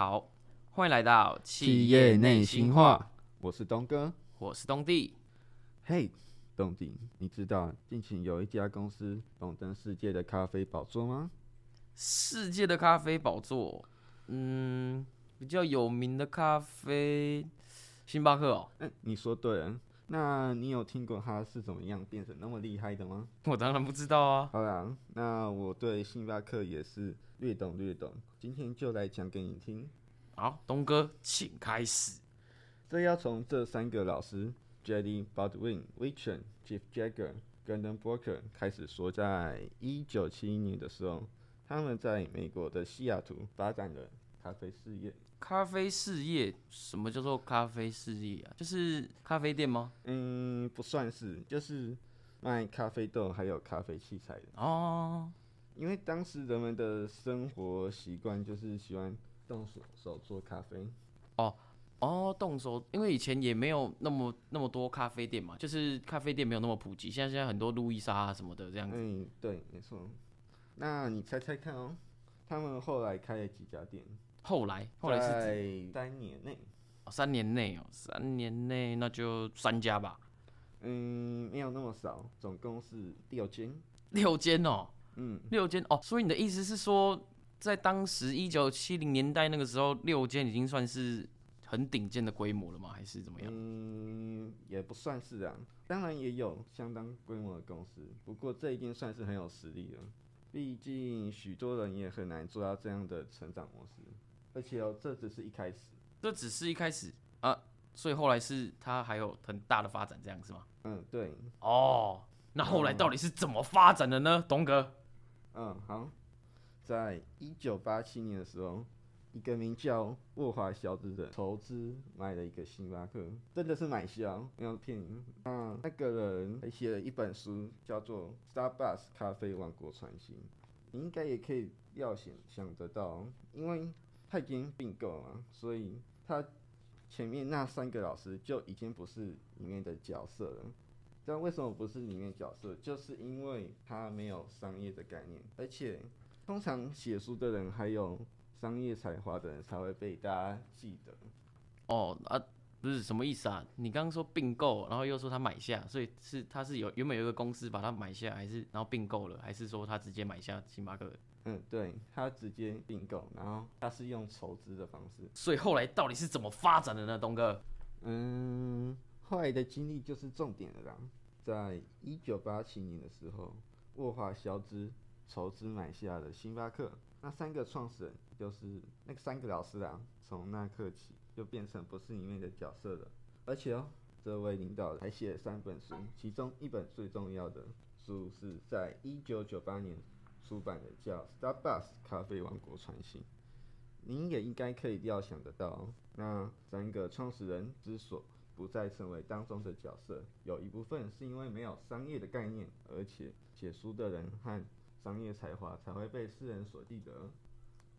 好，欢迎来到企业内心话。我是东哥，我是东弟。嘿，东弟，你知道近期有一家公司荣登世界的咖啡宝座吗？世界的咖啡宝座，嗯，比较有名的咖啡，星巴克哦。嗯，你说对了。那你有听过他是怎么样变成那么厉害的吗？我当然不知道啊。好啦，那我对星巴克也是略懂略懂，今天就来讲给你听。好，东哥，请开始。这要从这三个老师：Jady Baldwin、Wichern、Jeff Jagger、Gordon Booker 开始说。在一九七一年的时候，他们在美国的西雅图发展了咖啡事业。咖啡事业？什么叫做咖啡事业啊？就是咖啡店吗？嗯，不算是，就是卖咖啡豆还有咖啡器材的哦。因为当时人们的生活习惯就是喜欢动手手做咖啡。哦哦，动手，因为以前也没有那么那么多咖啡店嘛，就是咖啡店没有那么普及。现在现在很多路易莎啊什么的这样子。嗯，对，没错。那你猜猜看哦，他们后来开了几家店？后来，后来是在三年内，哦，三年内哦，三年内那就三家吧。嗯，没有那么少，总共是六间。六间哦，嗯，六间哦。所以你的意思是说，在当时一九七零年代那个时候，六间已经算是很顶尖的规模了吗？还是怎么样？嗯，也不算是啊。当然也有相当规模的公司，不过这已经算是很有实力了。毕竟许多人也很难做到这样的成长模式。而且哦，这只是一开始，这只是一开始啊，所以后来是它还有很大的发展，这样是吗？嗯，对。哦，那后来到底是怎么发展的呢，东哥？嗯，好，在一九八七年的时候，一个名叫沃华小子的投资买了一个星巴克，真的是买下，没有骗你。嗯，那个人还写了一本书，叫做《Starbucks 咖啡王国传奇》，你应该也可以料想想得到，因为。他已经并购了，所以他前面那三个老师就已经不是里面的角色了。但为什么不是里面角色？就是因为他没有商业的概念，而且通常写书的人还有商业才华的人才会被大家记得。哦啊，不是什么意思啊？你刚刚说并购，然后又说他买下，所以是他是有原本有一个公司把他买下，还是然后并购了，还是说他直接买下星巴克？嗯，对，他直接并购，然后他是用筹资的方式，所以后来到底是怎么发展的呢，东哥？嗯，后来的经历就是重点了啦。在一九八七年的时候，沃华肖兹筹资买下了星巴克，那三个创始人就是那个三个老师啊，从那刻起就变成不是里面的角色了。而且哦，这位领导还写了三本书，其中一本最重要的书是在一九九八年。出版的叫《Starbucks 咖啡王国传奇》，您也应该可以料想得到，那三个创始人之所不再成为当中的角色，有一部分是因为没有商业的概念，而且写书的人和商业才华才会被世人所记得。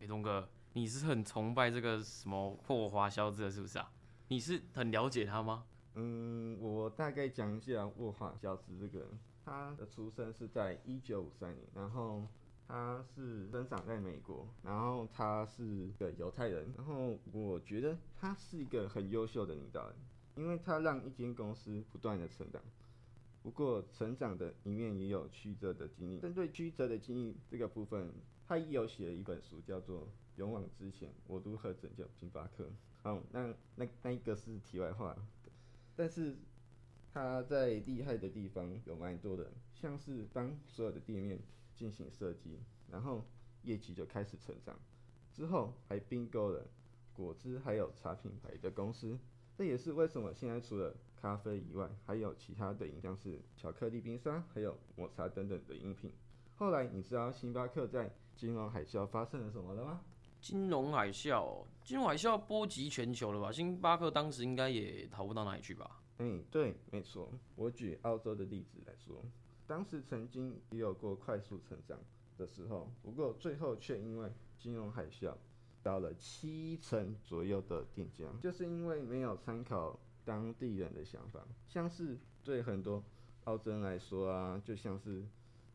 哎、欸，东哥，你是很崇拜这个什么霍华肖兹是不是啊？你是很了解他吗？嗯，我大概讲一下霍华肖兹这个人，他的出生是在一九五三年，然后。他是生长在美国，然后他是个犹太人，然后我觉得他是一个很优秀的领导人，因为他让一间公司不断的成长。不过成长的一面也有曲折的经历，针对曲折的经历这个部分，他也有写了一本书，叫做《勇往直前：我如何拯救星巴克》。好，那那那一个是题外话，但是他在厉害的地方有蛮多的，像是当所有的店面。进行设计，然后业绩就开始成长。之后还并购了果汁还有茶品牌的公司。这也是为什么现在除了咖啡以外，还有其他的饮料，是巧克力冰沙，还有抹茶等等的饮品。后来你知道星巴克在金融海啸发生了什么了吗？金融海啸，金融海啸波及全球了吧？星巴克当时应该也逃不到哪里去吧？嗯，对，没错。我举澳洲的例子来说。当时曾经也有过快速成长的时候，不过最后却因为金融海啸，到了七成左右的店家，就是因为没有参考当地人的想法。像是对很多澳洲人来说啊，就像是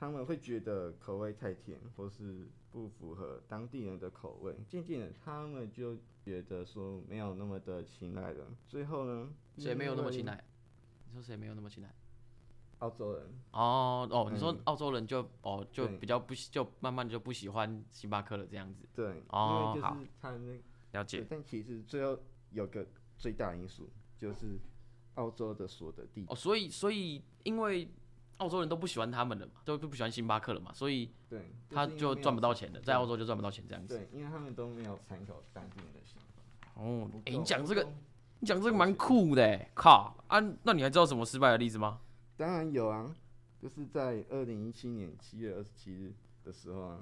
他们会觉得口味太甜，或是不符合当地人的口味。渐渐的，他们就觉得说没有那么的青睐了。最后呢，谁没有那么青睐？你说谁没有那么青睐？澳洲人。哦哦，你说澳洲人就哦就比较不就慢慢就不喜欢星巴克了这样子。对，哦，因为就是他那了解。但其实最后有个最大因素就是澳洲的所得地。哦，所以所以因为。澳洲人都不喜欢他们了嘛，都不喜欢星巴克了嘛，所以对，他就赚不到钱的，在澳洲就赚不到钱这样子。对，因为他们都没有参考当地人的想法。哦，哎、欸，你讲这个，你讲这个蛮酷的，靠啊！那你还知道什么失败的例子吗？当然有啊，就是在二零一七年七月二十七日的时候啊，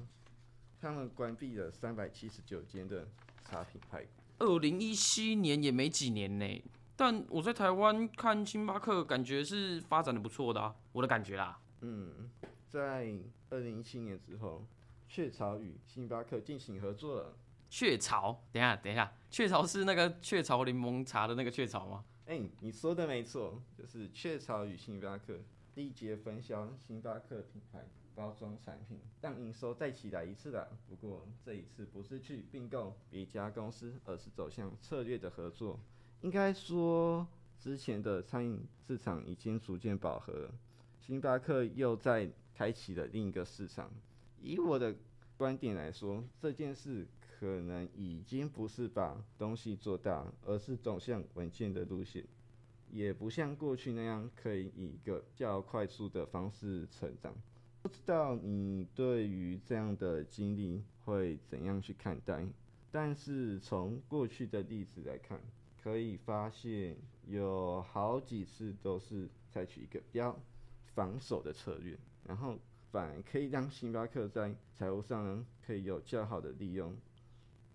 他们关闭了三百七十九间的茶品牌。二零一七年也没几年呢。但我在台湾看星巴克，感觉是发展的不错的啊，我的感觉啦。嗯，在二零一七年之后，雀巢与星巴克进行合作了。雀巢，等一下，等一下，雀巢是那个雀巢柠檬茶的那个雀巢吗？哎、欸，你说的没错，就是雀巢与星巴克缔结分销星巴克品牌包装产品，让营收再起来一次了。不过这一次不是去并购别家公司，而是走向策略的合作。应该说，之前的餐饮市场已经逐渐饱和，星巴克又在开启了另一个市场。以我的观点来说，这件事可能已经不是把东西做大，而是走向稳健的路线，也不像过去那样可以以一个较快速的方式成长。不知道你对于这样的经历会怎样去看待？但是从过去的例子来看，可以发现有好几次都是采取一个比较防守的策略，然后反而可以让星巴克在财务上呢可以有较好的利用。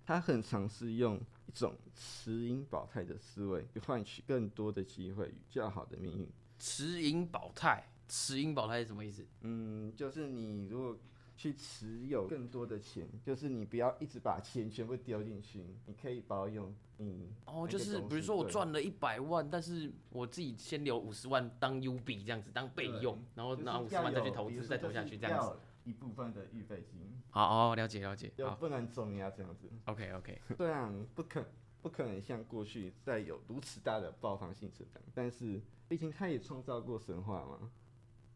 他很尝试用一种持盈保泰的思维去换取更多的机会与较好的命运。持盈保泰，持盈保泰是什么意思？嗯，就是你如果。去持有更多的钱，就是你不要一直把钱全部丢进去，你可以保有你哦，就是比如说我赚了一百万，但是我自己先留五十万当 U 币这样子当备用，然后拿五十万再去投资，再投下去这样子。一部分的预备金。好哦，了解了解。就不能重压这样子。OK OK。虽然，不可不可能像过去再有如此大的爆发性成长，但是毕竟他也创造过神话嘛，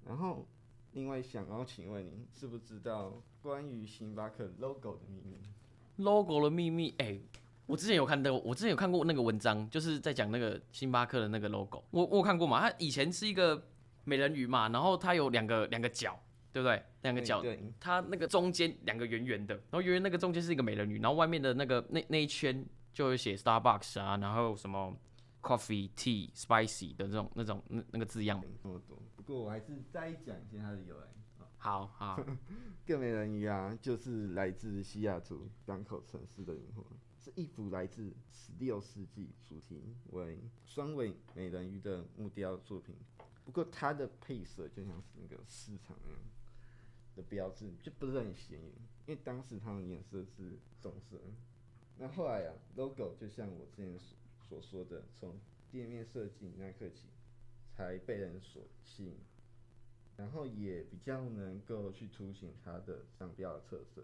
然后。另外，想要请问您，知不知道关于星巴克 logo 的秘密？logo 的秘密，哎、欸，我之前有看到，我之前有看过那个文章，就是在讲那个星巴克的那个 logo。我我有看过嘛，它以前是一个美人鱼嘛，然后它有两个两个角，对不对？两个角，它那个中间两个圆圆的，然后圆圆那个中间是一个美人鱼，然后外面的那个那那一圈就有写 Starbucks 啊，然后什么 Coffee、Tea、Spicy 的这种那种那那个字样。不过我还是再讲一下它的由来。好好，更美人鱼啊，就是来自西雅图港口城市的灵魂，是一幅来自十六世纪，主题为双尾美人鱼的木雕作品。不过它的配色就像是那个市场那样的标志，就不是很显眼，因为当时它的颜色是棕色。那后来啊，logo 就像我之前所说的，从店面设计那一刻起。才被人所吸引，然后也比较能够去凸显它的商标的特色。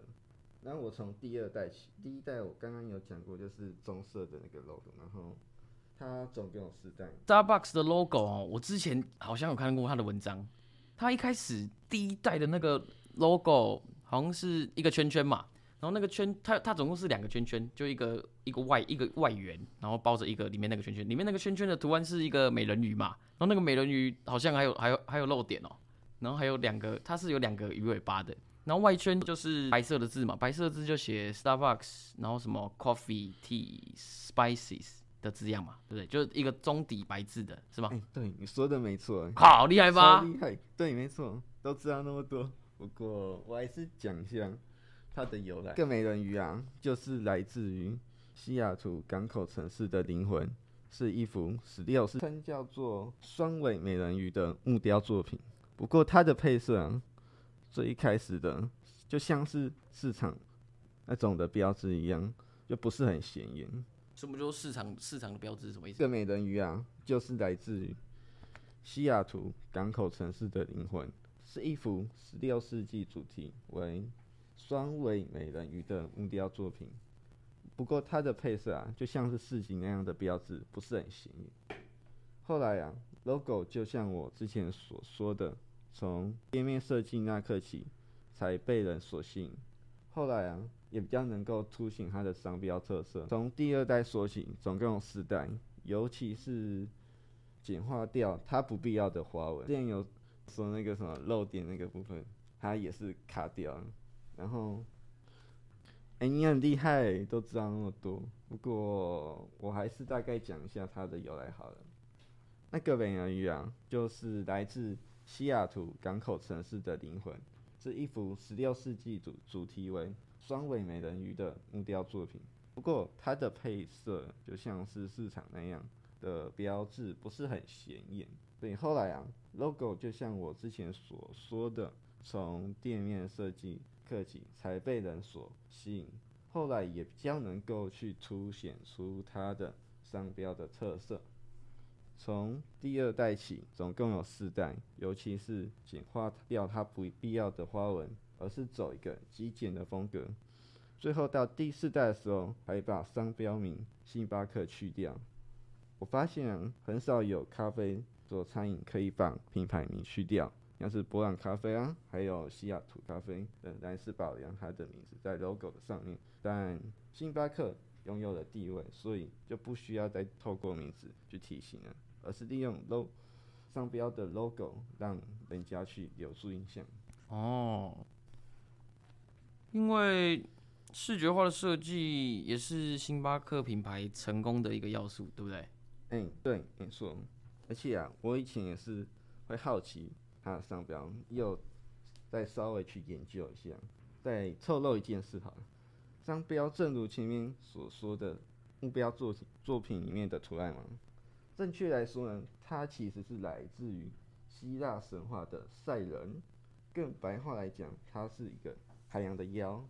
那我从第二代起，第一代我刚刚有讲过，就是棕色的那个 logo，然后它总共有四代。Starbucks 的 logo 哦，我之前好像有看过他的文章，他一开始第一代的那个 logo 好像是一个圈圈嘛。然后那个圈，它它总共是两个圈圈，就一个一个外一个外圆，然后包着一个里面那个圈圈，里面那个圈圈的图案是一个美人鱼嘛，然后那个美人鱼好像还有还有还有漏点哦，然后还有两个，它是有两个鱼尾巴的，然后外圈就是白色的字嘛，白色的字就写 Starbucks，然后什么 Coffee Tea Spices 的字样嘛，对不对？就是一个中底白字的是吗？哎，对，你说的没错，好厉害吧？超厉害，对，没错，都知道那么多。不过我还是讲一下。它的由来，更美人鱼啊，就是来自于西雅图港口城市的灵魂，是一幅十六世称叫做双尾美人鱼的木雕作品。不过它的配色啊，最一开始的就像是市场那种的标志一样，就不是很显眼。什么叫市场市场的标志什么意思？更美人鱼啊，就是来自于西雅图港口城市的灵魂。是一幅十六世纪主题为双尾美人鱼的木雕作品。不过它的配色啊，就像是市井那样的标志，不是很显眼。后来啊，logo 就像我之前所说的，从店面设计那刻起，才被人所吸引。后来啊，也比较能够凸显它的商标特色。从第二代说起，总共有四代，尤其是简化掉它不必要的花纹。之前有说那个什么漏点那个部分，它也是卡掉。然后，哎、你很厉害，都知道那么多。不过我还是大概讲一下它的由来好了。那个美人鱼啊，就是来自西雅图港口城市的灵魂。是一幅十六世纪主主题为双尾美人鱼的木雕作品，不过它的配色就像是市场那样的标志，不是很显眼。所以后来啊，logo 就像我之前所说的，从店面设计刻起才被人所吸引，后来也比较能够去凸显出它的商标的特色。从第二代起，总共有四代，尤其是简化掉它不必要的花纹，而是走一个极简的风格。最后到第四代的时候，还把商标名星巴克去掉。我发现，很少有咖啡做餐饮可以把品牌名去掉，像是伯朗咖啡啊，还有西雅图咖啡等，但是保留它的名字在 logo 的上面。但星巴克拥有了地位，所以就不需要再透过名字去提醒了。而是利用 log 商标的 logo 让人家去留住印象。哦，因为视觉化的设计也是星巴克品牌成功的一个要素，对不对？哎、欸，对，没错。而且啊，我以前也是会好奇它的商标，又再稍微去研究一下。再透露一件事好了，商标正如前面所说的目标作作品里面的图案嘛。正确来说呢，它其实是来自于希腊神话的赛人，更白话来讲，它是一个海洋的妖。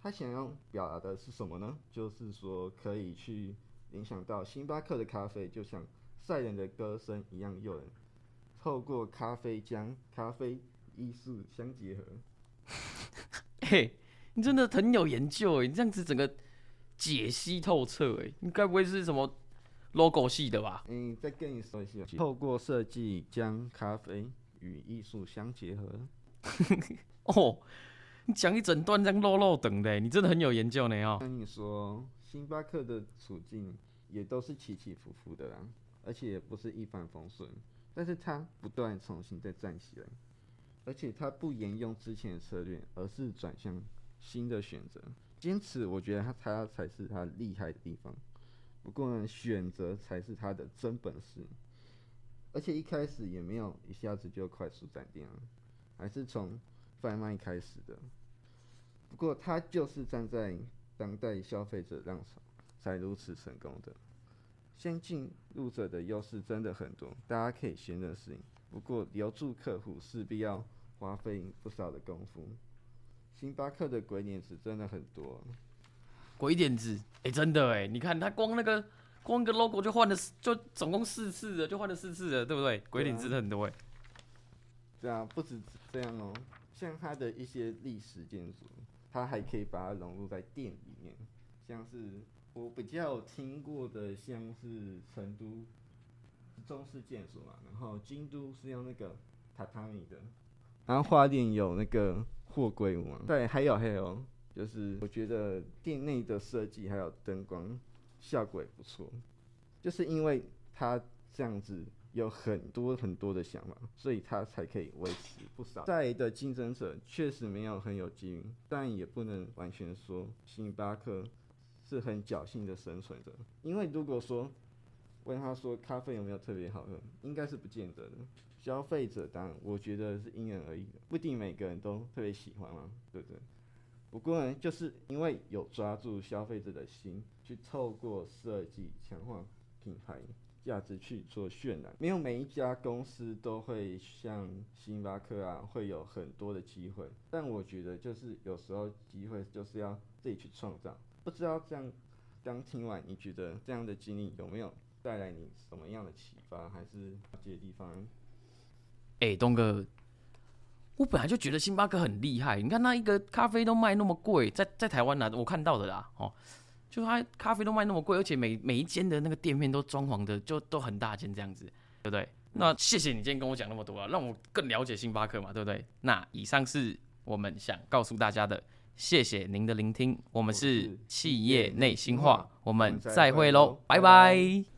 他想要表达的是什么呢？就是说可以去联想到星巴克的咖啡，就像赛人的歌声一样诱人，透过咖啡将咖啡艺术相结合。嘿，你真的很有研究诶，你这样子整个解析透彻诶，你该不会是什么？logo 系的吧？嗯，再跟你说一下，透过设计将咖啡与艺术相结合。哦，你讲一整段这样漏漏等的，你真的很有研究呢哦。跟你说，星巴克的处境也都是起起伏伏的啦，而且也不是一帆风顺。但是他不断重新再站起来，而且他不沿用之前的策略，而是转向新的选择，坚持。我觉得他他才是他厉害的地方。不过呢，选择才是他的真本事，而且一开始也没有一下子就快速站定了，还是从贩卖开始的。不过他就是站在当代消费者浪潮才如此成功的。先进入者的优势真的很多，大家可以先认识。不过留住客户势必要花费不少的功夫。星巴克的鬼点子真的很多。鬼点子，哎、欸，真的哎，你看他光那个光个 logo 就换了，就总共四次了，就换了四次了，对不对？鬼点子很多哎。对啊，不止这样哦，像它的一些历史建筑，它还可以把它融入在店里面，像是我比较有听过的，像是成都中式建筑嘛，然后京都是用那个榻榻米的，然后花店有那个货柜屋嘛，对，还有还有。就是我觉得店内的设计还有灯光效果也不错，就是因为他这样子有很多很多的想法，所以他才可以维持不少。在的竞争者确实没有很有机遇，但也不能完全说星巴克是很侥幸的生存着。因为如果说问他说咖啡有没有特别好喝，应该是不见得的。消费者当然我觉得是因人而异的，不一定每个人都特别喜欢嘛，对不对？不过呢，就是因为有抓住消费者的心，去透过设计强化品牌价值去做渲染。没有每一家公司都会像星巴克啊，会有很多的机会。但我觉得，就是有时候机会就是要自己去创造。不知道这样刚听完，你觉得这样的经历有没有带来你什么样的启发，还是这些地方？哎、东哥，我本来就觉得星巴克很厉害，你看那一个咖啡都卖那么贵，在在台湾呢，我看到的啦，哦，就他咖啡都卖那么贵，而且每每一间的那个店面都装潢的就都很大间这样子，对不对？那谢谢你今天跟我讲那么多啊，让我更了解星巴克嘛，对不对？那以上是我们想告诉大家的，谢谢您的聆听，我们是企业内心话，我们再会喽，拜拜。